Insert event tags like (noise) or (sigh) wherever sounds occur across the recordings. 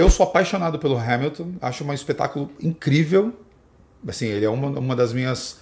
Eu sou apaixonado pelo Hamilton, acho um espetáculo incrível. Assim, ele é uma, uma das minhas.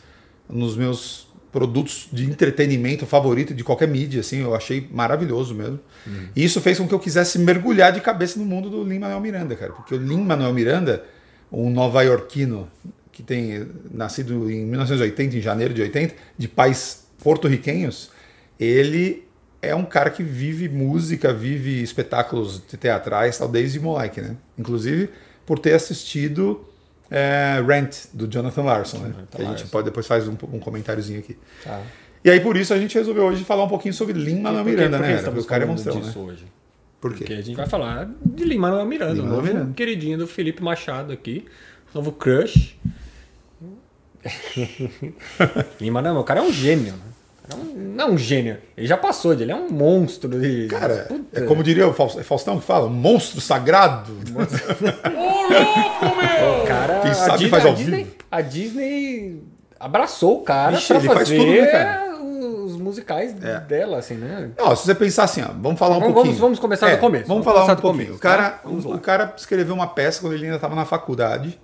Dos meus produtos de entretenimento favorito de qualquer mídia, assim, eu achei maravilhoso mesmo. Uhum. E isso fez com que eu quisesse mergulhar de cabeça no mundo do Lin-Manuel Miranda, cara, porque o Lin-Manuel Miranda, um nova-iorquino que tem nascido em 1980, em janeiro de 80, de pais porto-riquenhos, ele é um cara que vive música, vive espetáculos teatrais, tal, desde moleque, né? Inclusive por ter assistido é, Rent, do Jonathan Larson, né? Jonathan a gente Larson. pode depois faz um, um comentáriozinho aqui. Tá. E aí por isso a gente resolveu hoje falar um pouquinho sobre Manuel Miranda, né? Porque o cara é monstrão, né? hoje. Por quê? Porque a gente vai falar de Manuel Miranda, Lin novo Miranda. queridinho do Felipe Machado aqui, novo crush. (laughs) Lin Manuel, o cara é um gênio, né? É um, não é um gênio, ele já passou ele é um monstro. De... Cara, Puta. é como diria o Faustão que fala, monstro sagrado. Ô, louco, meu! (laughs) O cara, Quem sabe Disney, faz ao Disney, vivo. A Disney abraçou o cara Vixe, pra fazer tudo, né, cara? os musicais é. dela, assim, né? Não, se você pensar assim, ó, vamos falar um vamos, pouquinho. Vamos, começar é, do começo. Vamos, vamos falar um pouquinho. Começo, o, cara, tá? o, o, cara escreveu uma peça quando ele ainda estava na faculdade.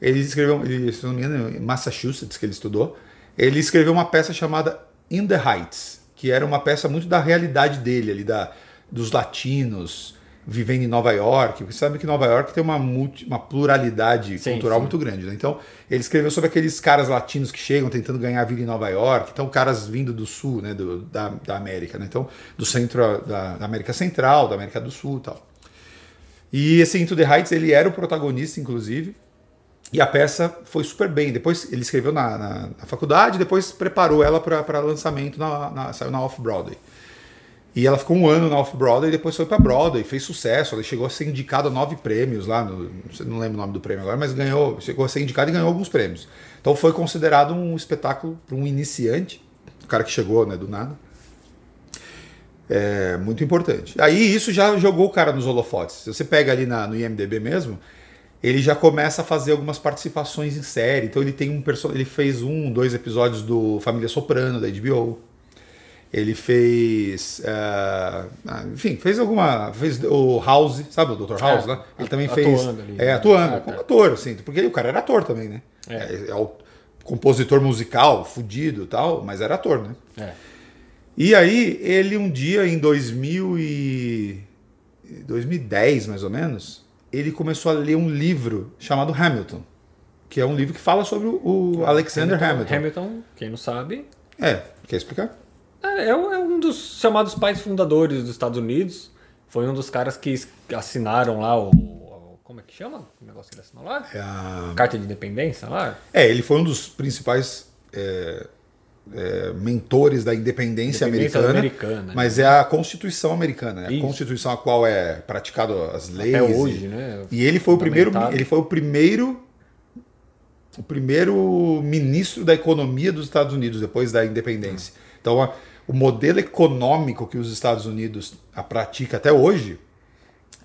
Ele escreveu, ele, se não me engano, em Massachusetts, que ele estudou. Ele escreveu uma peça chamada In the Heights, que era uma peça muito da realidade dele, ali, da, dos latinos vivendo em Nova York. Você sabe que Nova York tem uma, multi, uma pluralidade sim, cultural sim. muito grande. Né? Então, ele escreveu sobre aqueles caras latinos que chegam tentando ganhar vida em Nova York. Então, caras vindo do sul, né, do, da, da América. Né? Então, do centro da, da, América Central, da América do Sul e tal. E esse Into the Heights, ele era o protagonista, inclusive. E a peça foi super bem. Depois ele escreveu na, na, na faculdade, depois preparou ela para lançamento, na, na, saiu na Off-Broadway. E ela ficou um ano na Off-Broadway depois foi para Broadway, fez sucesso. Ela chegou a ser indicada a nove prêmios lá, no, não lembro o nome do prêmio agora, mas ganhou, chegou a ser indicada e ganhou alguns prêmios. Então foi considerado um espetáculo para um iniciante, o cara que chegou né, do nada. É muito importante. Aí isso já jogou o cara nos holofotes. Se você pega ali na, no IMDB mesmo, ele já começa a fazer algumas participações em série. Então ele tem um ele fez um, dois episódios do Família Soprano da HBO. Ele fez, uh, enfim, fez alguma, fez o House, sabe o Dr. House, é, né? Ele também fez, ali, é, atuando, ah, como ator, assim, porque o cara era ator também, né? É, é, é o compositor musical, fudido, tal, mas era ator, né? É. E aí ele um dia em 2000 e 2010 mais ou menos, ele começou a ler um livro chamado Hamilton, que é um livro que fala sobre o Alexander Hamilton. Hamilton, quem não sabe. É, quer explicar? É, é um dos chamados pais fundadores dos Estados Unidos. Foi um dos caras que assinaram lá o. Como é que chama o negócio que ele assinou lá? É a... Carta de Independência lá? É, ele foi um dos principais. É é, mentores da independência, independência americana, americana, né? mas é a Constituição americana, né? a Constituição a qual é praticado as leis. Até hoje, e, né? E ele foi o primeiro, ele foi o primeiro, o primeiro ministro da economia dos Estados Unidos depois da independência. Então, a, o modelo econômico que os Estados Unidos a pratica até hoje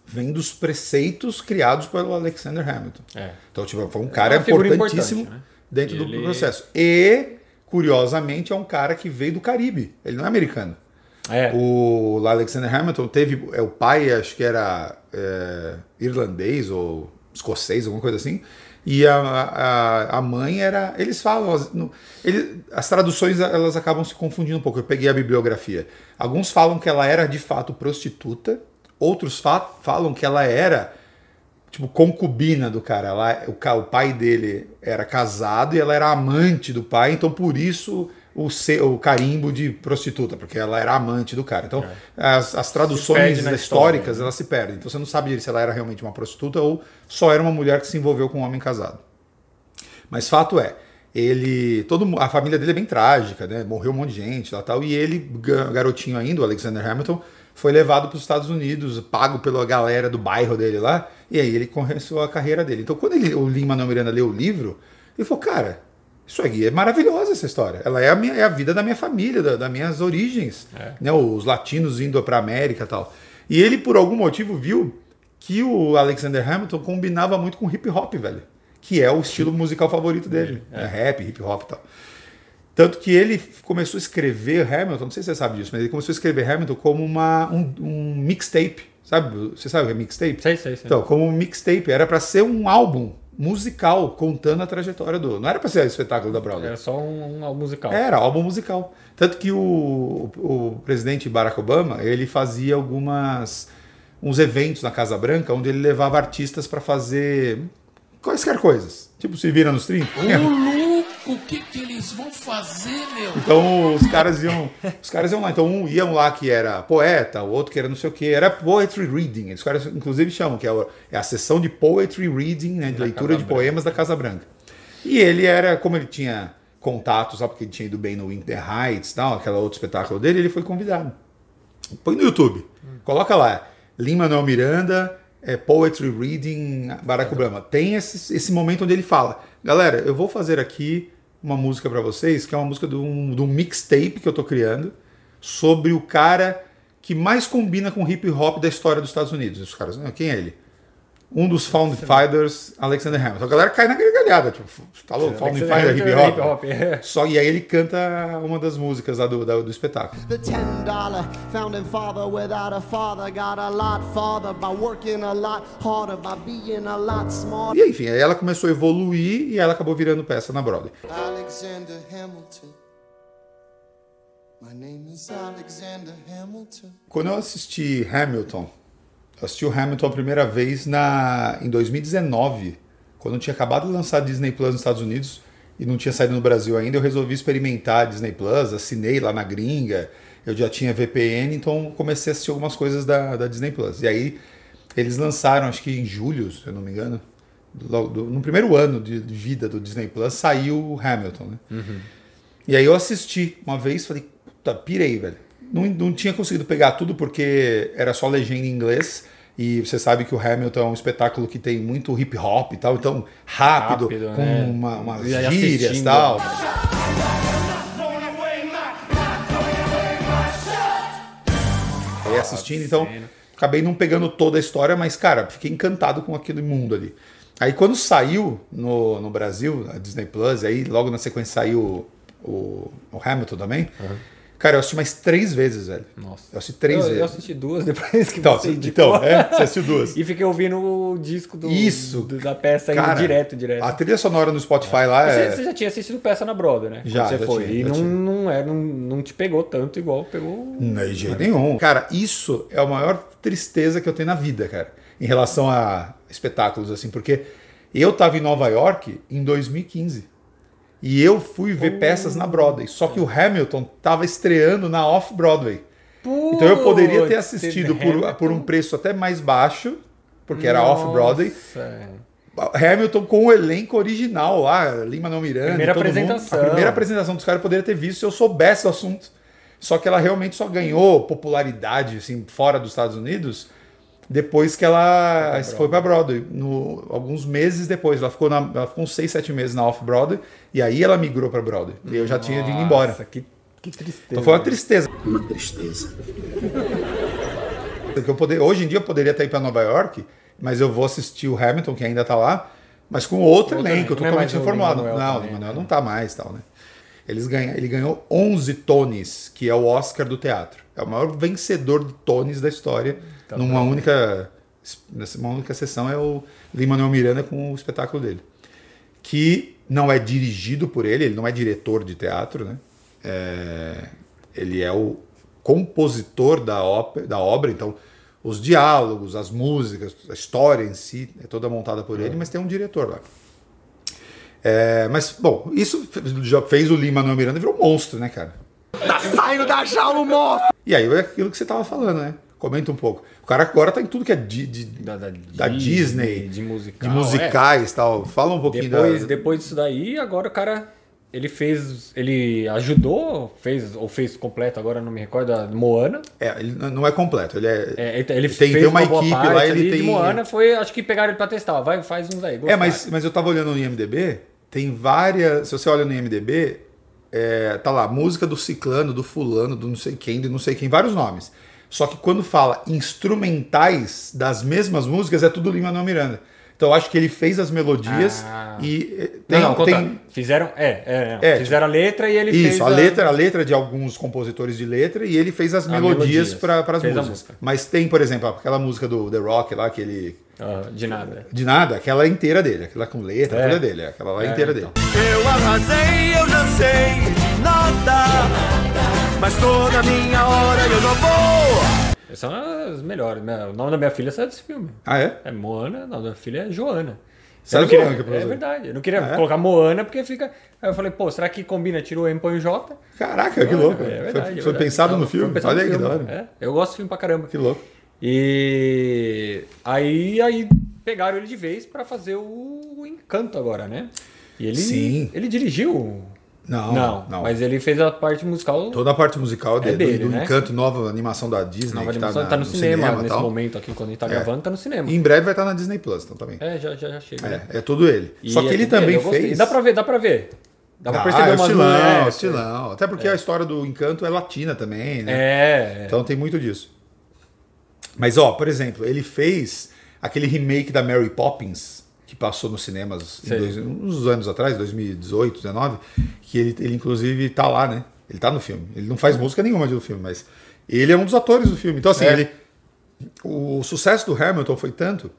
vem dos preceitos criados pelo Alexander Hamilton. É. Então, tipo, foi um cara é importantíssimo né? dentro ele... do processo. E curiosamente, é um cara que veio do Caribe. Ele não é americano. É. O Alexander Hamilton teve. É, o pai, acho que era é, irlandês ou escocês, alguma coisa assim. E a, a, a mãe era. Eles falam. As, no, ele, as traduções elas acabam se confundindo um pouco. Eu peguei a bibliografia. Alguns falam que ela era de fato prostituta, outros fa falam que ela era tipo, concubina do cara. Ela, o, o pai dele era casado e ela era amante do pai, então por isso o, o carimbo de prostituta, porque ela era amante do cara. Então, é. as, as traduções históricas, história, né? elas se perdem. Então, você não sabe se ela era realmente uma prostituta ou só era uma mulher que se envolveu com um homem casado. Mas fato é, ele, todo, a família dele é bem trágica, né? Morreu um monte de gente lá tal, e ele, garotinho ainda, o Alexander Hamilton, foi levado para os Estados Unidos, pago pela galera do bairro dele lá, e aí ele começou a carreira dele. Então, quando ele, o Lin-Manuel Miranda leu o livro, ele falou, cara, isso aqui é maravilhosa essa história. Ela é a, minha, é a vida da minha família, da, das minhas origens. É. Né? Os latinos indo para a América e tal. E ele, por algum motivo, viu que o Alexander Hamilton combinava muito com hip hop, velho. Que é o estilo musical favorito dele. É. é rap, hip hop e tal. Tanto que ele começou a escrever Hamilton, não sei se você sabe disso, mas ele começou a escrever Hamilton como uma, um, um mixtape, Sabe, você sabe o que é mixtape? Sei, sei, sei. Então, como mixtape, era para ser um álbum musical contando a trajetória do. Não era para ser o espetáculo da Broadway. Era só um, um álbum musical. Era álbum musical. Tanto que o, o presidente Barack Obama, ele fazia algumas uns eventos na Casa Branca onde ele levava artistas para fazer quaisquer coisas. Tipo, se vira nos 30. Ô, louco, o que, que eles vão fazer, meu? Então os caras iam. Os caras iam lá. Então um iam lá que era poeta, o outro que era não sei o que. Era poetry reading. Os caras, inclusive, chamam, que é a, é a sessão de poetry reading, né? De leitura de poemas da Casa Branca. E ele era, como ele tinha contatos, só porque ele tinha ido bem no Winter Heights tal, aquela outro espetáculo dele, ele foi convidado. Põe no YouTube. Coloca lá. Lin-Manuel Miranda, é, Poetry Reading, Barack Obama. Tem esse, esse momento onde ele fala, galera, eu vou fazer aqui uma música para vocês, que é uma música de um, de um mixtape que eu tô criando, sobre o cara que mais combina com hip hop da história dos Estados Unidos. Os caras, não, quem é ele? Um dos Found Fathers, Alexander Hamilton. A galera cai na gargalhada, tipo, tá louco, Found Father hip hop. Hip -hop é. Só, e aí ele canta uma das músicas lá do, do, do espetáculo. The ten dollar founding father without a father got a lot farther by working a lot harder by being a lot smarter. E enfim, aí ela começou a evoluir e ela acabou virando peça na Broadway. Alexander Hamilton. My name is Alexander Hamilton. Quando eu assisti Hamilton, assisti o Hamilton a primeira vez na, em 2019, quando eu tinha acabado de lançar Disney Plus nos Estados Unidos e não tinha saído no Brasil ainda, eu resolvi experimentar a Disney Plus, assinei lá na gringa, eu já tinha VPN, então comecei a assistir algumas coisas da, da Disney Plus. E aí eles lançaram, acho que em julho, se eu não me engano, no primeiro ano de, vida do Disney Plus, saiu o Hamilton, né? E aí eu assisti uma vez, falei, puta, pirei, velho. Não, não tinha conseguido pegar tudo porque era só legenda em inglês. E você sabe que o Hamilton é um espetáculo que tem muito hip hop e tal, então rápido, Rápido, com né? uma, umas gírias e tal. Aí assistindo, então acabei não pegando toda a história, mas cara, fiquei encantado com aquele mundo ali. Aí quando saiu no, no Brasil, a Disney Plus, aí logo na sequência saiu o, o Hamilton também. Cara, eu assisti mais três vezes, velho. Nossa. Eu assisti três eu, vezes. eu assisti duas depois que Então, você assim, indicou. então, é, você assistiu duas. E fiquei ouvindo o disco do, Isso. do- da peça indo Cara, direto, direto. A trilha sonora no Spotify lá Você, é. você já tinha assistido peça na Broadway, né? Quando Já, você já foi. tinha, e já não, tinha. não, é, não, não te pegou tanto igual pegou. Não, de jeito nenhum. Cara, isso é a maior tristeza que eu tenho na vida, cara, em relação a espetáculos, assim, porque eu tava em Nova York em 2015 e eu fui ver peças na Broadway, só que o Hamilton tava estreando na Off-Broadway. Então eu poderia ter assistido por, Hamilton. por um preço até mais baixo, porque era Off-Broadway. Nossa. Hamilton com o elenco original lá, Lima não Miranda, Primeira todo mundo. apresentação. A primeira apresentação dos caras eu poderia ter visto se eu soubesse do assunto. Só que ela realmente só ganhou popularidade assim fora dos Estados Unidos depois que ela foi para Broadway, no, alguns meses depois. Ela ficou, na, ela ficou uns 6, 7 meses na Off Broadway e aí ela migrou para Broadway. E eu já tinha vindo embora. Nossa, que, que tristeza. Então foi uma tristeza. Uma tristeza. Porque eu poder, hoje em dia eu poderia estar indo para Nova York, mas eu vou assistir o Hamilton, que ainda está lá, mas com outro, Outro elenco, é totalmente o informado. Lin-Manuel Não, o também, Lin-Manuel né? não está mais tal, né? Eles ganham, ele ganhou 11 Tonys, que é o Oscar do teatro. É o maior vencedor de Tonys da história. Tá numa única nessa única sessão é o Lin-Manuel Miranda com o espetáculo dele. Que não é dirigido por ele, ele não é diretor de teatro, né? É, ele é o compositor da, ópera, da obra, então os diálogos, as músicas, a história em si é toda montada por ele, mas tem um diretor lá. É, mas, bom, isso já fez o Lima Manuel Miranda virar um monstro, né, cara? Tá saindo da jaula, monstro! E aí é aquilo que você tava falando, né? Comenta um pouco. O cara agora tá em tudo que é de, de- Da, da, da Disney, de musical. de é. musicais e tal. Fala um pouquinho Depois, da. depois disso daí, agora o cara. Ele fez. Ele ajudou, fez, ou fez completo, agora não me recordo, a Moana. É, ele não é completo, ele é. É, ele ele Tem- fez tem uma boa equipe lá, ele tem- Moana foi, acho que pegaram ele pra testar. Vai, faz uns aí. É, mas, mas eu tava olhando no IMDB, tem várias. Se você olha no IMDB, é, tá lá, música do ciclano, do fulano, do não sei quem, de não sei quem, vários nomes. Só que quando fala instrumentais das mesmas músicas, é tudo Lima Manuel Miranda. Então eu acho que ele fez as melodias Ah. e eh, tem, não, não, tem. Fizeram. É, é, É, Fizeram a letra e ele fez. isso, a letra, a letra de alguns compositores de letra e ele fez as Ah, melodias melodias. para as a músicas. música. Mas tem, por exemplo, aquela música do The Rock lá, que ele Ah, de nada. de nada, aquela é inteira dele, aquela com letra, É. toda dele, aquela lá é É, inteira então. dele. Eu arrasei, eu já sei nada, mas toda minha hora eu não vou. Essas são as melhores. Minha- O nome da minha filha saiu desse filme. Ah, é? É Moana, o nome da minha filha é Joana. Queria- Joana, que é é você? verdade. Eu não queria Ah, é? colocar Moana porque fica. Aí eu falei, pô, será que combina? Tira o M, põe o J? Caraca, que louco. É foi verdade, foi é verdade. pensado no Então, foi filme? pensado Olha no aí que da hora. É, eu gosto de filme pra caramba. Que louco. E aí, aí pegaram ele de vez pra fazer o Encanto agora, né? E ele, Sim. ele dirigiu. Não, Não, não. mas ele fez a parte musical. Toda a parte musical dele, dele, do, do né? Encanto, nova animação da Disney. Nova que animação na- tá no, cinema, e nesse tal. momento aqui, quando a gente tá É. gravando, tá no cinema. E em breve vai estar na Disney Plus então, também. É, já, já, já chega. né? É, é tudo ele. E Só que é ele também gostei. fez. Dá pra ver, dá pra ver. Dá pra Ah, perceber é umas estilão, nuances. estilão. Até porque a história do Encanto é latina também, né? É, é. Então tem muito disso. Mas, ó, por exemplo, ele fez aquele remake da Mary Poppins, que passou nos cinemas dois- uns anos atrás, 2018, 2019, que ele, ele inclusive tá lá, né? Ele tá no filme. Ele não faz música nenhuma do filme, mas ele é um dos atores do filme. Então, assim, É. ele. O sucesso do Hamilton foi tanto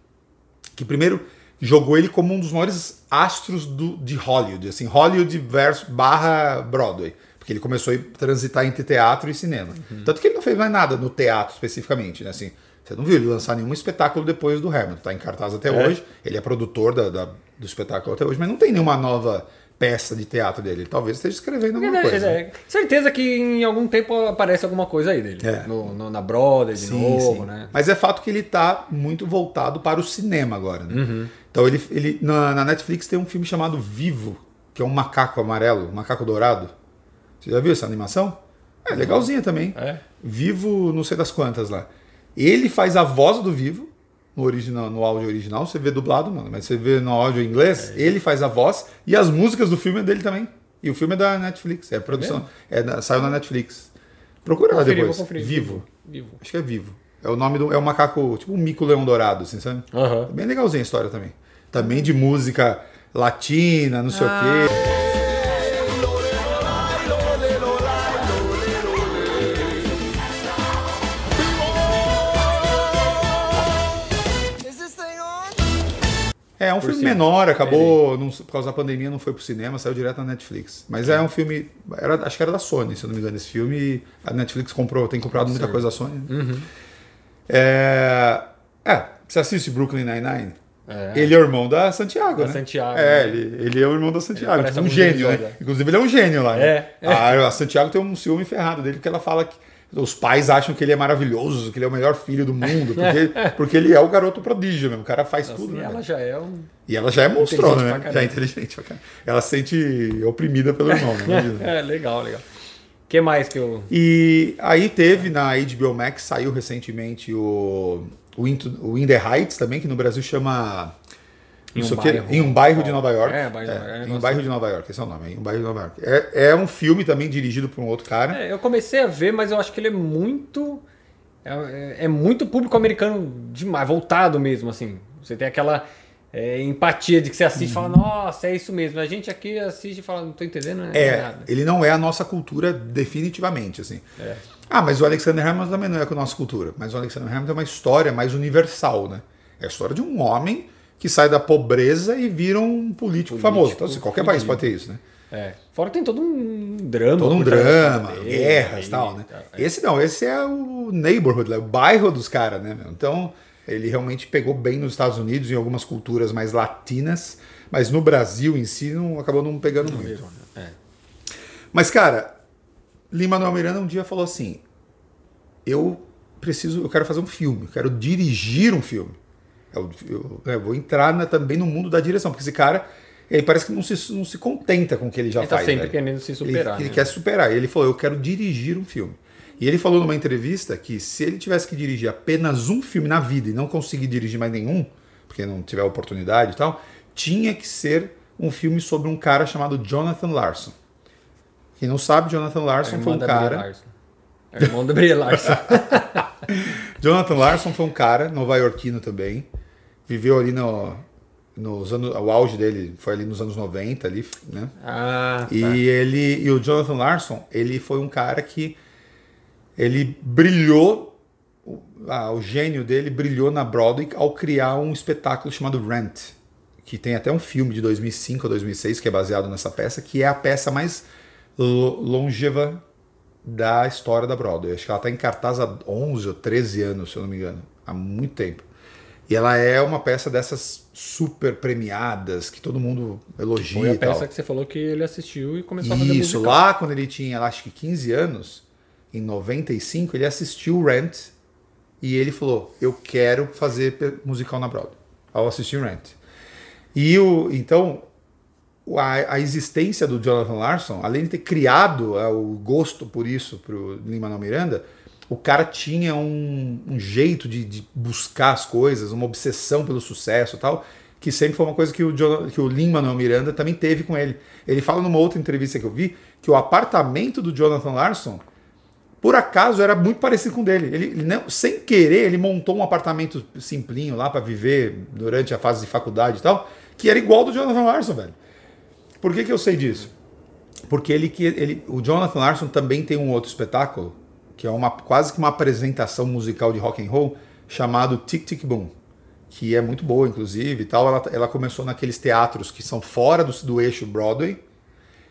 que primeiro jogou ele como um dos maiores astros do, de Hollywood, assim, Hollywood versus barra Broadway, porque ele começou a transitar entre teatro e cinema. Tanto que ele não fez mais nada no teatro especificamente, né? Assim, você não viu ele lançar nenhum espetáculo depois do Hamilton, tá em cartaz até hoje, ele é produtor da- da- do espetáculo até hoje, mas não tem nenhuma nova peça de teatro dele. Ele talvez esteja escrevendo alguma É, coisa. né? é, certeza que em algum tempo aparece alguma coisa aí dele. É. No, no- na Broadway de Sim, novo, sim. né? Mas é fato que ele tá muito voltado para o cinema agora, né? Uhum. Então ele, ele na, na Netflix tem um filme chamado Vivo, que é um macaco amarelo, um macaco dourado. Você já viu essa animação? É legalzinha também. É. Vivo, não sei das quantas lá. Ele faz a voz do Vivo no original, no áudio original, você vê dublado, mano, mas você vê no áudio em inglês, É. ele faz a voz e as músicas do filme é dele também. E o filme é da Netflix, é produção, é da- saiu na Netflix. Procura lá depois. vou conferir. Vivo. Vivo. Acho que é vivo. É o nome do. É um macaco, tipo um mico leão dourado, assim, sabe? Aham. É bem legalzinha a história também. Também de música latina, não sei o quê. Um filme cima. menor, acabou, não- por causa da pandemia não foi pro cinema, saiu direto na Netflix. Mas é um filme, era, acho que era da Sony, se eu não me engano, esse filme. A Netflix comprou, tem comprado muita coisa da Sony. né? É, é, você assiste Brooklyn Nine-Nine? É. Ele é o irmão da Santiago, Da né? Santiago, É, né? ele, ele é o irmão da Santiago, tipo um gênio, né? é. Inclusive ele é um gênio lá, né? É, é. A, a Santiago tem um ciúme ferrado dele, porque ela fala que os pais acham que ele é maravilhoso, que ele é o melhor filho do mundo, porque, (laughs) porque ele é o garoto prodígio mesmo, o cara faz tudo, E né? ela já é um. E ela já é monstrona, né? Já é inteligente pra caramba. Ela se sente oprimida pelo irmão, né? (laughs) É, legal, legal. O que mais que eu. E aí teve na HBO Max, saiu recentemente o, o, Into- o In the Heights também, que no Brasil chama... Em um quê, bairro. em um bairro de Nova York. É, bairro é um em um bairro de Nova York, esse é o nome, em um bairro de Nova York. É, é um filme também dirigido por um outro cara. É, eu comecei a ver, mas eu acho que ele é muito. É, é muito público americano demais, voltado mesmo, assim. Você tem aquela é, empatia de que você assiste e fala, nossa, é isso mesmo. A gente aqui assiste e fala, não tô entendendo né, É, nada. ele não é a nossa cultura definitivamente, assim. É. Ah, mas o Alexander Hamilton também não é com a nossa cultura. Mas o Alexander Hamilton é uma história mais universal, né? É a história de um homem que sai da pobreza e vira um político, famoso. Então, assim, qualquer país pode ter isso, né? É. Fora tem todo um drama. Todo um drama, dele, guerras e tal, né? tá, Esse não, esse é o neighborhood, né? o bairro dos caras, né? Então, ele realmente pegou bem nos Estados Unidos, em algumas culturas mais latinas, mas no Brasil em si não acabou não pegando muito. É. Mas, cara, Lin-Manuel Miranda um dia falou assim: eu preciso, eu quero fazer um filme, eu quero dirigir um filme. Eu, eu- eu vou entrar na- também no mundo da direção, porque esse cara, ele parece que não se, não se contenta com o que ele já Ele tá faz. sempre velho. querendo se superar. Ele, ele né? quer superar. Ele falou: Eu quero dirigir um filme. E ele falou numa entrevista que se ele tivesse que dirigir apenas um filme na vida e não conseguir dirigir mais nenhum, porque não tiver oportunidade e tal, tinha que ser um filme sobre um cara chamado Jonathan Larson. Quem não sabe, Jonathan Larson foi um cara. Larson. É irmão da Brie Larson. (laughs) Jonathan Larson foi um cara nova-iorquino também. Viveu ali no, nos anos, o auge dele foi ali nos anos 90 ali, né? Ah, tá. E ele e o Jonathan Larson, ele foi um cara que ele brilhou, o, ah, o gênio dele brilhou na Broadway ao criar um espetáculo chamado Rent, que tem até um filme de 2005 ou 2006 que é baseado nessa peça, que é a peça mais lo- longeva da história da Broadway. Acho que ela está em cartaz há 11 ou 13 anos, se eu não me engano, há muito tempo. E ela é uma peça dessas super premiadas que todo mundo elogia Foi a e tal. peça que você falou que ele assistiu e começou a fazer Isso, lá quando ele tinha, acho que 15 anos, em 95, ele assistiu Rent e ele falou: Eu quero fazer musical na Broadway, ao assistir Rent. E o, então, a, a existência do Jonathan Larson, além de ter criado ah, o gosto por isso para o Lin-Manuel Miranda, o cara tinha um, um jeito de, de buscar as coisas, uma obsessão pelo sucesso e tal, que sempre foi uma coisa que o, Jon- que o Lin-Manuel Miranda também teve com ele. Ele fala numa outra entrevista que eu vi que o apartamento do Jonathan Larson, por acaso, era muito parecido com o dele. Ele, ele não- sem querer, ele montou um apartamento simplinho lá para viver durante a fase de faculdade e tal, que era igual ao do Jonathan Larson, velho. Por que, que eu sei disso? Porque ele, ele, o Jonathan Larson também tem um outro espetáculo, que é uma, quase que uma apresentação musical de rock and roll, chamado Tic Tic Boom, que é muito boa, inclusive, e tal. Ela, ela começou naqueles teatros que são fora do, do eixo Broadway,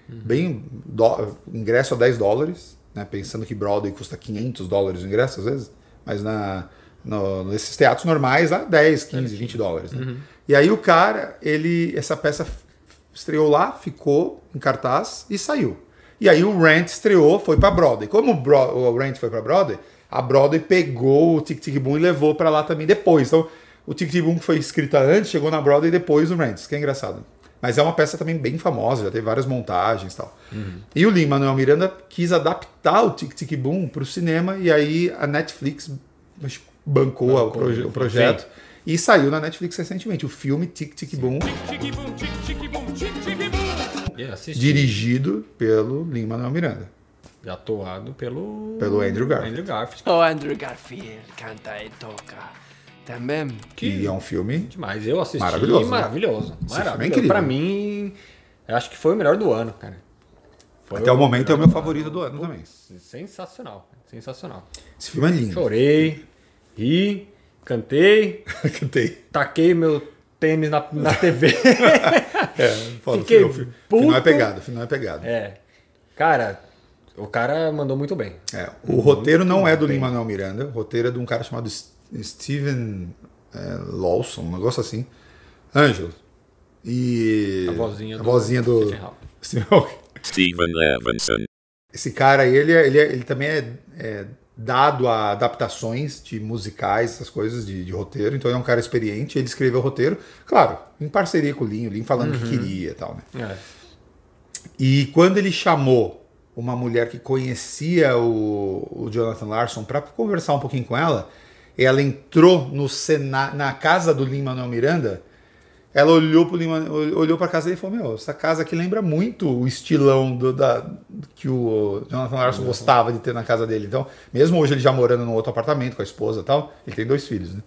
bem dó- ingresso a 10 dólares, né? pensando que Broadway custa 500 dólares o ingresso às vezes, mas na, no- nesses teatros normais lá 10, 15, 20 dólares. né? E aí o cara, ele essa peça estreou lá, ficou em cartaz e saiu. E aí o Rent estreou, foi para Broadway. Como o, Bro- o Rent foi para Broadway, a Broadway pegou o Tic Tic Boom e levou para lá também depois. Então o Tic Tic Boom foi escrita antes, chegou na Broadway e depois o Rent, isso que é engraçado. Mas é uma peça também bem famosa, já teve várias montagens e tal. E o Lin-Manuel Miranda quis adaptar o Tic Tic Boom para o cinema e aí a Netflix que bancou, o, proje- o projeto e saiu na Netflix recentemente, o filme Tic Tic Boom, E assisti. dirigido pelo Lin-Manuel Miranda. E atuado pelo... Pelo Andrew Garfield. Andrew Garfield. O Andrew Garfield canta e toca. Também. E é um filme Demais. Eu assisti. Maravilhoso, né? Maravilhoso. Esse filme é Maravilhoso. incrível. Pra mim, acho que foi o melhor do ano, cara. Foi até o momento é o meu do favorito do ano também. Sensacional. Sensacional. Esse filme é lindo. Chorei, ri, cantei, (laughs) Cantei. taquei meu tênis na, na (laughs) TV. É, foda, Fiquei o final, o final é puto. pegado, o final é pegado. é. Cara, o cara mandou muito bem. É, o roteiro não é do Lin-Manuel Miranda, o roteiro é de um cara chamado Steven é, Lawson, um negócio assim. Ângelo. E. A vozinha a do vozinha do. Stephen Hawking. Steven Levinson. Esse cara aí, ele, é- ele, é- ele também é, é dado a adaptações de musicais, essas coisas de, de roteiro, então ele é um cara experiente, ele escreveu o roteiro, claro, em parceria com o Lin, o Lin falando o que queria e tal, né? É. E quando ele chamou uma mulher que conhecia o, o Jonathan Larson para conversar um pouquinho com ela, ela entrou no Sena, na casa do Lin-Manuel Miranda, ela olhou para olhou para casa dele e falou: Meu, essa casa aqui lembra muito o estilão do, da, que o Jonathan Larson gostava de ter na casa dele. Então, mesmo hoje ele já morando num outro apartamento com a esposa e tal, ele tem dois filhos, né?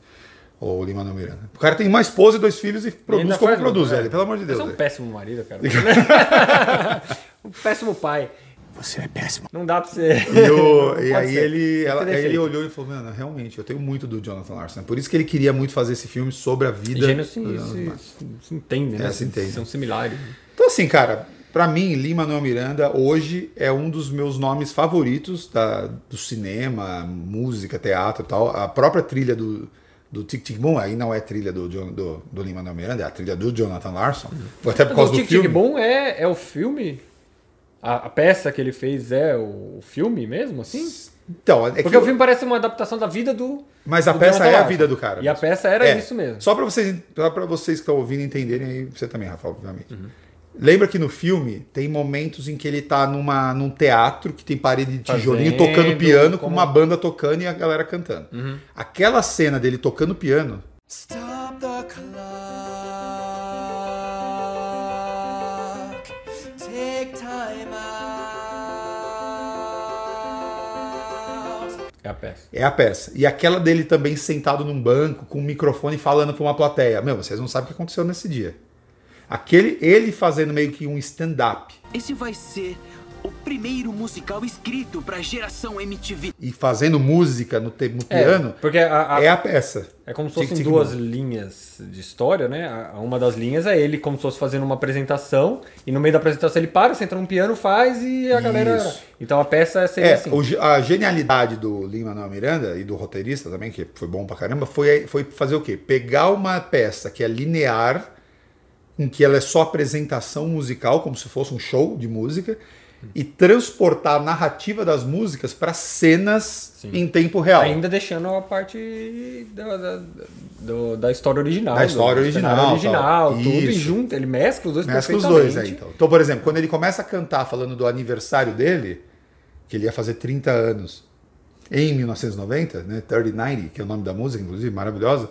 O Lin-Manuel Miranda. O cara tem uma esposa e dois filhos e produz como produz, é. velho. Pelo amor de Deus. Você é um velho. péssimo marido, cara. (laughs) (laughs) um péssimo pai. Você é péssimo. Não dá pra você. E, o- (laughs) e aí ser. ele, ela- aí ele olhou e falou, mano, realmente, eu tenho muito do Jonathan Larson. Por isso que ele queria muito fazer esse filme sobre a vida. Gêneros se, do Jonathan se, Larson. se, se entendem, né? É, se entendem. São similares. Então assim, cara, pra mim, Lin-Manuel Miranda hoje é um dos meus nomes favoritos da, do cinema, música, teatro e tal. A própria trilha do, do Tic Tic Boom, aí não é trilha do, do, do Lin-Manuel Miranda, é a trilha do Jonathan Larson. Até por causa do Tic filme. Tic Boom é, é o filme? A, a peça que ele fez é o filme mesmo, assim? Então, é Porque que o filme parece uma adaptação da vida do. Mas a do peça Jonathan é a vida do cara. E a mesmo. peça era É. isso mesmo. Só pra vocês, pra vocês que estão ouvindo entenderem, aí você também, Rafa, obviamente. Uhum. Lembra que no filme tem momentos em que ele tá numa, num teatro que tem parede de tijolinho Fazendo tocando piano com como- uma banda tocando e a galera cantando. Uhum. Aquela cena dele tocando piano Stop É a peça. É a peça. E aquela dele também sentado num banco, com um microfone falando pra uma plateia. Meu, vocês não sabem o que aconteceu nesse dia. Aquele, ele fazendo meio que um stand-up Esse vai ser o primeiro musical escrito pra geração MTV. e fazendo música no, no É, piano porque a, a- é a peça. É como se fossem duas linhas de história, né? A- Uma das linhas é ele como se fosse fazendo uma apresentação, e no meio da apresentação ele para, senta num piano, faz e a galera. Isso. Então a peça seria É, assim. o a genialidade do Lin-Manuel Miranda e do roteirista também, que foi bom pra caramba, foi, foi fazer o quê? Pegar uma peça que é linear, em que ela é só apresentação musical, como se fosse um show de música, e transportar a narrativa das músicas para cenas em tempo real. Ainda deixando a parte da, da, do- da história original. Da história original, original, tal. tudo e Isso. junto. Ele mescla os dois Mescla os dois perfeitamente. então. Então, por exemplo, quando ele começa a cantar falando do aniversário dele, que ele ia fazer 30 anos em 1990, né? 3090, que é o nome da música, inclusive, maravilhosa.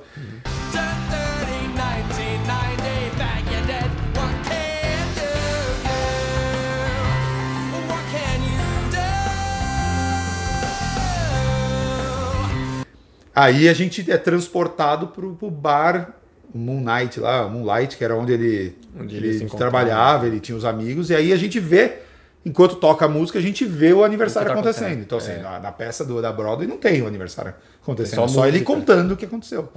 Aí a gente é transportado pro, pro bar Moonlight lá, Moonlight, que era onde ele, Onde ele ele trabalhava, ele tinha os amigos, e aí a gente vê, enquanto toca a música, a gente vê o aniversário tá acontecendo. Então, assim, É. na, na peça do, da Broadway não tem o aniversário acontecendo, Tem é só só, ele contando o que aconteceu.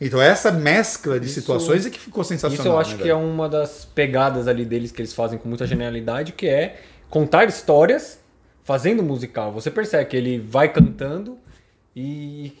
Então, essa mescla de Isso- situações é que ficou sensacional. Isso eu acho né, que é velho? uma das pegadas ali deles que eles fazem com muita genialidade, que é contar histórias fazendo musical. Você percebe que ele vai cantando e,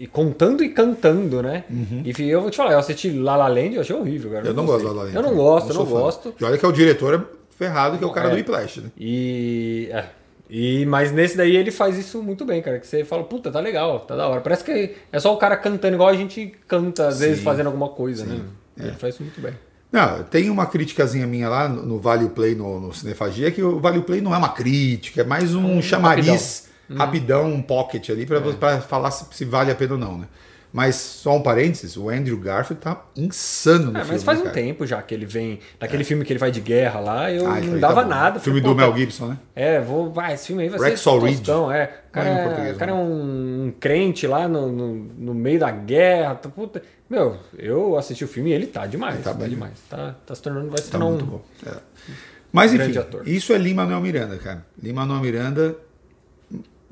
e- contando e cantando, né? E eu vou te falar, eu assisti La La Land, eu achei horrível, cara. Uhum. Eu não gostei. gosto da La Land Eu não gosto, eu não gosto. E olha que é o diretor é ferrado, que é o cara É. do Whiplash, né? E, é, e mas nesse daí ele faz isso muito bem, cara. Que você fala, puta, tá legal, tá da hora. Parece que é só o cara cantando igual a gente canta, às vezes, Sim, fazendo alguma coisa, né? é. Ele faz isso muito bem. Não, tem uma criticazinha minha lá no, no Vale Play, no, no Cinefagia, que o Vale Play não é uma crítica, é mais um, chamariz rapidão, um pocket ali, pra, pra falar se, se vale a pena ou não, né? Mas só um parênteses, o Andrew Garfield tá insano no É, filme. mas faz né, um cara? tempo já que ele vem. Naquele filme que ele vai de guerra lá, eu Ah, não dava tá nada. Filme Falei, do Mel Gibson, né? É, vou. Vai, esse filme aí vai Rexall ser. Reed. Tostão, é. O cara, é é, o cara é um, um crente lá no, no, no meio da guerra. Tá, puta. Meu, eu assisti o filme e ele tá demais. Ele tá tá bem. demais. Tá, tá se tornando. Vai se Tá tornar muito um. bom. É. Mas enfim, grande ator. isso é Lin-Manuel Miranda, cara. Lin-Manuel Miranda,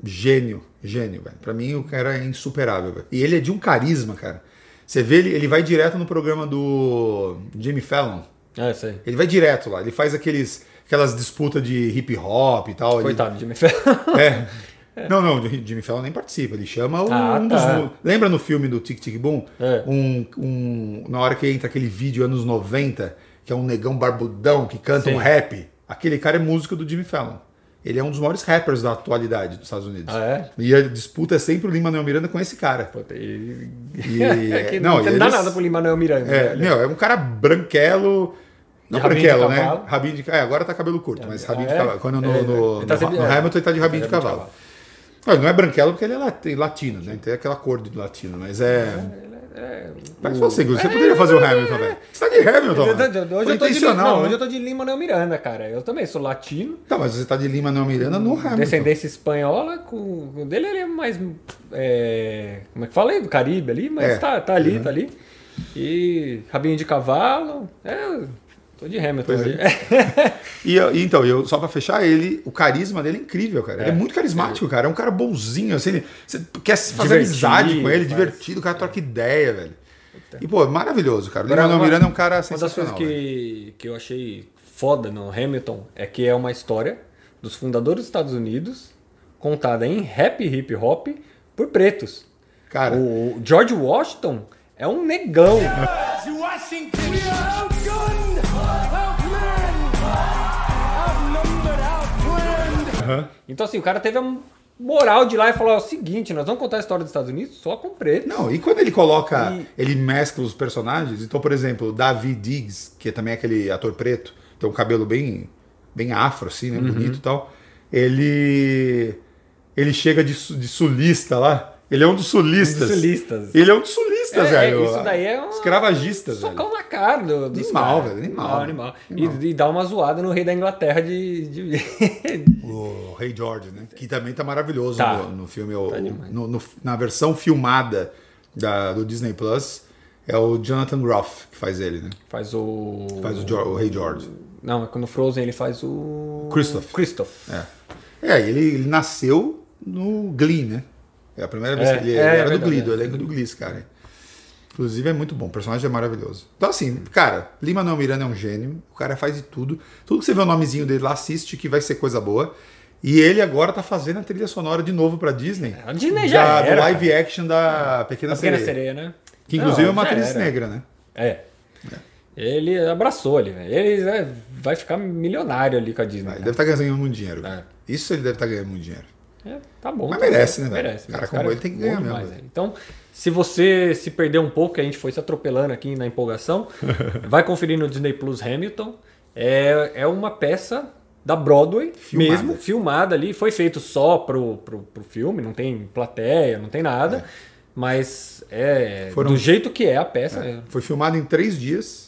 gênio, gênio, velho. Pra mim o cara é insuperável, velho. E ele é de um carisma, cara. Você vê ele, ele vai direto no programa do Jimmy Fallon. É, isso aí. Ele vai direto lá, ele faz aqueles aquelas disputas de hip hop e tal. ele- Coitado de Jimmy Fallon. (laughs) É. Não, não, o Jimmy Fallon nem participa, ele chama o- Ah, um tá. dos. Lembra no filme do Tic Tic Boom? É. Um, um, na hora que entra aquele vídeo anos 90, que é um negão barbudão que canta Sim. um rap. Aquele cara é músico do Jimmy Fallon. Ele é um dos maiores rappers da atualidade dos Estados Unidos. Ah, é? E a disputa é sempre o Lin-Manuel Miranda com esse cara. E... E- (laughs) É que não, não, e dá eles- nada pro Lin-Manuel Miranda. É, meu, é um cara branquelo. Não branquelo, né? cavalo. Rabinho de É, agora tá cabelo curto, mas rabinho Ah, de é? cavalo. Quando no, É, no, tá no- sempre- no é. Hamilton ele tá de rabinho de Rabinho de cavalo. Não, não é branquelo porque ele é lati- latino, né? Tem aquela cor de latino, mas é. Mas você, você poderia fazer o Hamilton, velho. Você tá de Hamilton, Hoje eu mano. hoje Foi eu tô de, intencional, não, né? hoje eu tô de Lin-Manuel Miranda, cara. Eu também sou latino. Tá, mas você tá de Lima Manuel Miranda no Hamilton. Descendência espanhola, com o dele ele é mais. é, como é que fala aí? Do Caribe ali, mas É. tá, tá ali, tá ali. E rabinho de cavalo. É, tô de Hamilton Pois hoje. (laughs) E, eu- e então, eu, só pra fechar, ele, o carisma dele é incrível, cara. Ele é É. muito carismático, cara. É um cara bonzinho, assim, ele- você quer fazer Divertido, amizade com ele, faz. divertido, o cara troca ideia, velho. E, pô, é maravilhoso, cara. O uma- Miranda é um cara Uma das coisas sensacional. velho. que, que eu achei foda no Hamilton é que é uma história dos fundadores dos Estados Unidos contada em rap hip hop por pretos. Cara, O George Washington é um negão. Então, assim, o cara teve a moral de ir lá e falar o seguinte: nós vamos contar a história dos Estados Unidos só com preto. Não, e quando ele coloca, E- ele mescla os personagens, então, por exemplo, o David Diggs, que é também aquele ator preto, tem um cabelo bem, bem afro, assim, né, bonito e tal, ele, ele chega de, de sulista lá, Ele é um dos sulistas. Dos sulistas. Ele é um dos sulistas, É, é, velho. isso daí é um Escravagistas, velho. socão na cara do, dos Animal, velho, animal, animal. animal. E, e dá uma zoada no rei da Inglaterra de. de- (laughs) O Rei George, né? Que também tá maravilhoso Tá. no, no filme. Tá no- no- na versão filmada da, do Disney Plus, é o Jonathan Groff que faz ele, né? faz o. Faz o, o Rei George. Não, é quando Frozen ele faz o. Christoph. Christoph. É. É, ele, ele nasceu no Glee, né? É a primeira vez É, que ele, é, ele é era do verdade, Glee, do é. elenco do Glee, esse cara. Inclusive é muito bom, o personagem é maravilhoso. Então, assim, cara, Lima Manuel Miranda é um gênio, o cara faz de tudo. Tudo que você vê o nomezinho dele lá, assiste que vai ser coisa boa. E ele agora tá fazendo a trilha sonora de novo pra Disney. A Disney já da, era, Do live action da Pequena, Pequena Sereia. Sereia, né? Que inclusive Não, é uma atriz era. negra, né? É. Ele abraçou ali, velho. Ele é, vai ficar milionário ali com a Disney. Ele cara. deve estar ganhando muito dinheiro. É. Isso ele deve estar ganhando muito dinheiro. É, tá bom. Mas tá merece, né? Merece. Cara Esse como ele tem que é ganhar mesmo, velho. Então, se você se perder um pouco, que a gente foi se atropelando aqui na empolgação, (laughs) vai conferir no Disney Plus Hamilton. É, é uma peça da Broadway Filmada. mesmo, filmada ali. Foi feito só pro, pro, pro filme, não tem plateia, não tem nada. Mas é Foram- do jeito que é a peça. é. Foi filmado em três dias.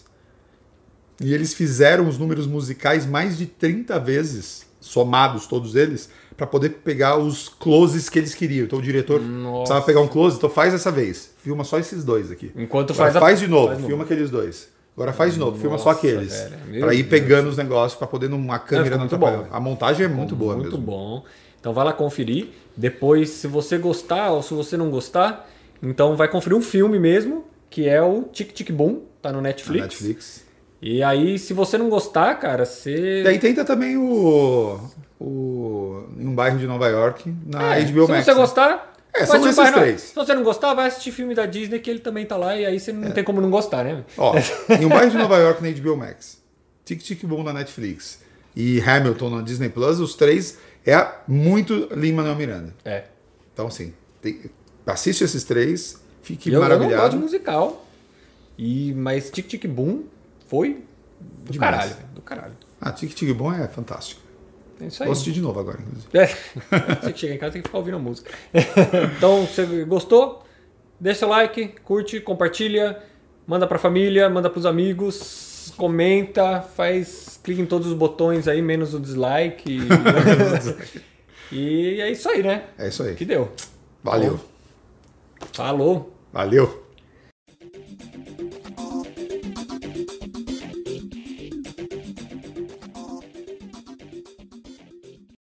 E eles fizeram os números musicais mais de 30 vezes, somados todos eles, para poder pegar os closes que eles queriam. Então o diretor Nossa. precisava pegar um close, então faz dessa vez. Filma só esses dois aqui. Enquanto Agora faz a- faz de novo, faz filma aqueles dois. Agora faz de novo, filma só Nossa, aqueles. Para ir Deus. pegando os negócios, para poder numa câmera não muito atrapalhar. bom, A montagem é muito boa Muito mesmo. bom. Então vai lá conferir. Depois, se você gostar ou se você não gostar, então vai conferir um filme mesmo, que é o Tic Tic Boom, tá no Na Netflix. E aí, se você não gostar, cara, você. E aí tenta também o, o. Em um bairro de Nova York, na É, HBO se Max. você né? gostar. É, são esses Noel. três. Se você não gostar, vai assistir filme da Disney que ele também tá lá e aí você não tem como não gostar, né? Ó, em um bairro de Nova York na HBO Max, Tic Tic Boom na Netflix e Hamilton na Disney Plus, os três é muito Lin-Manuel Miranda. É. Então, assim, tem- assiste esses três, fique eu, eu não gosto de maravilhado. musical. E, mas Tic Tic Boom foi do Demais. caralho, velho, do caralho. Ah, Tic Tic Boom é fantástico. É isso aí. Vou assistir de novo agora, inclusive. É. (laughs) Você que chega em casa tem que ficar ouvindo a música. então, você gostou? Deixa o like, curte, compartilha, manda pra família, manda pros amigos, comenta, faz, clica em todos os botões aí, menos o dislike. E, (laughs) e é isso aí, né? É isso aí. Que deu. Valeu. Falou. Valeu.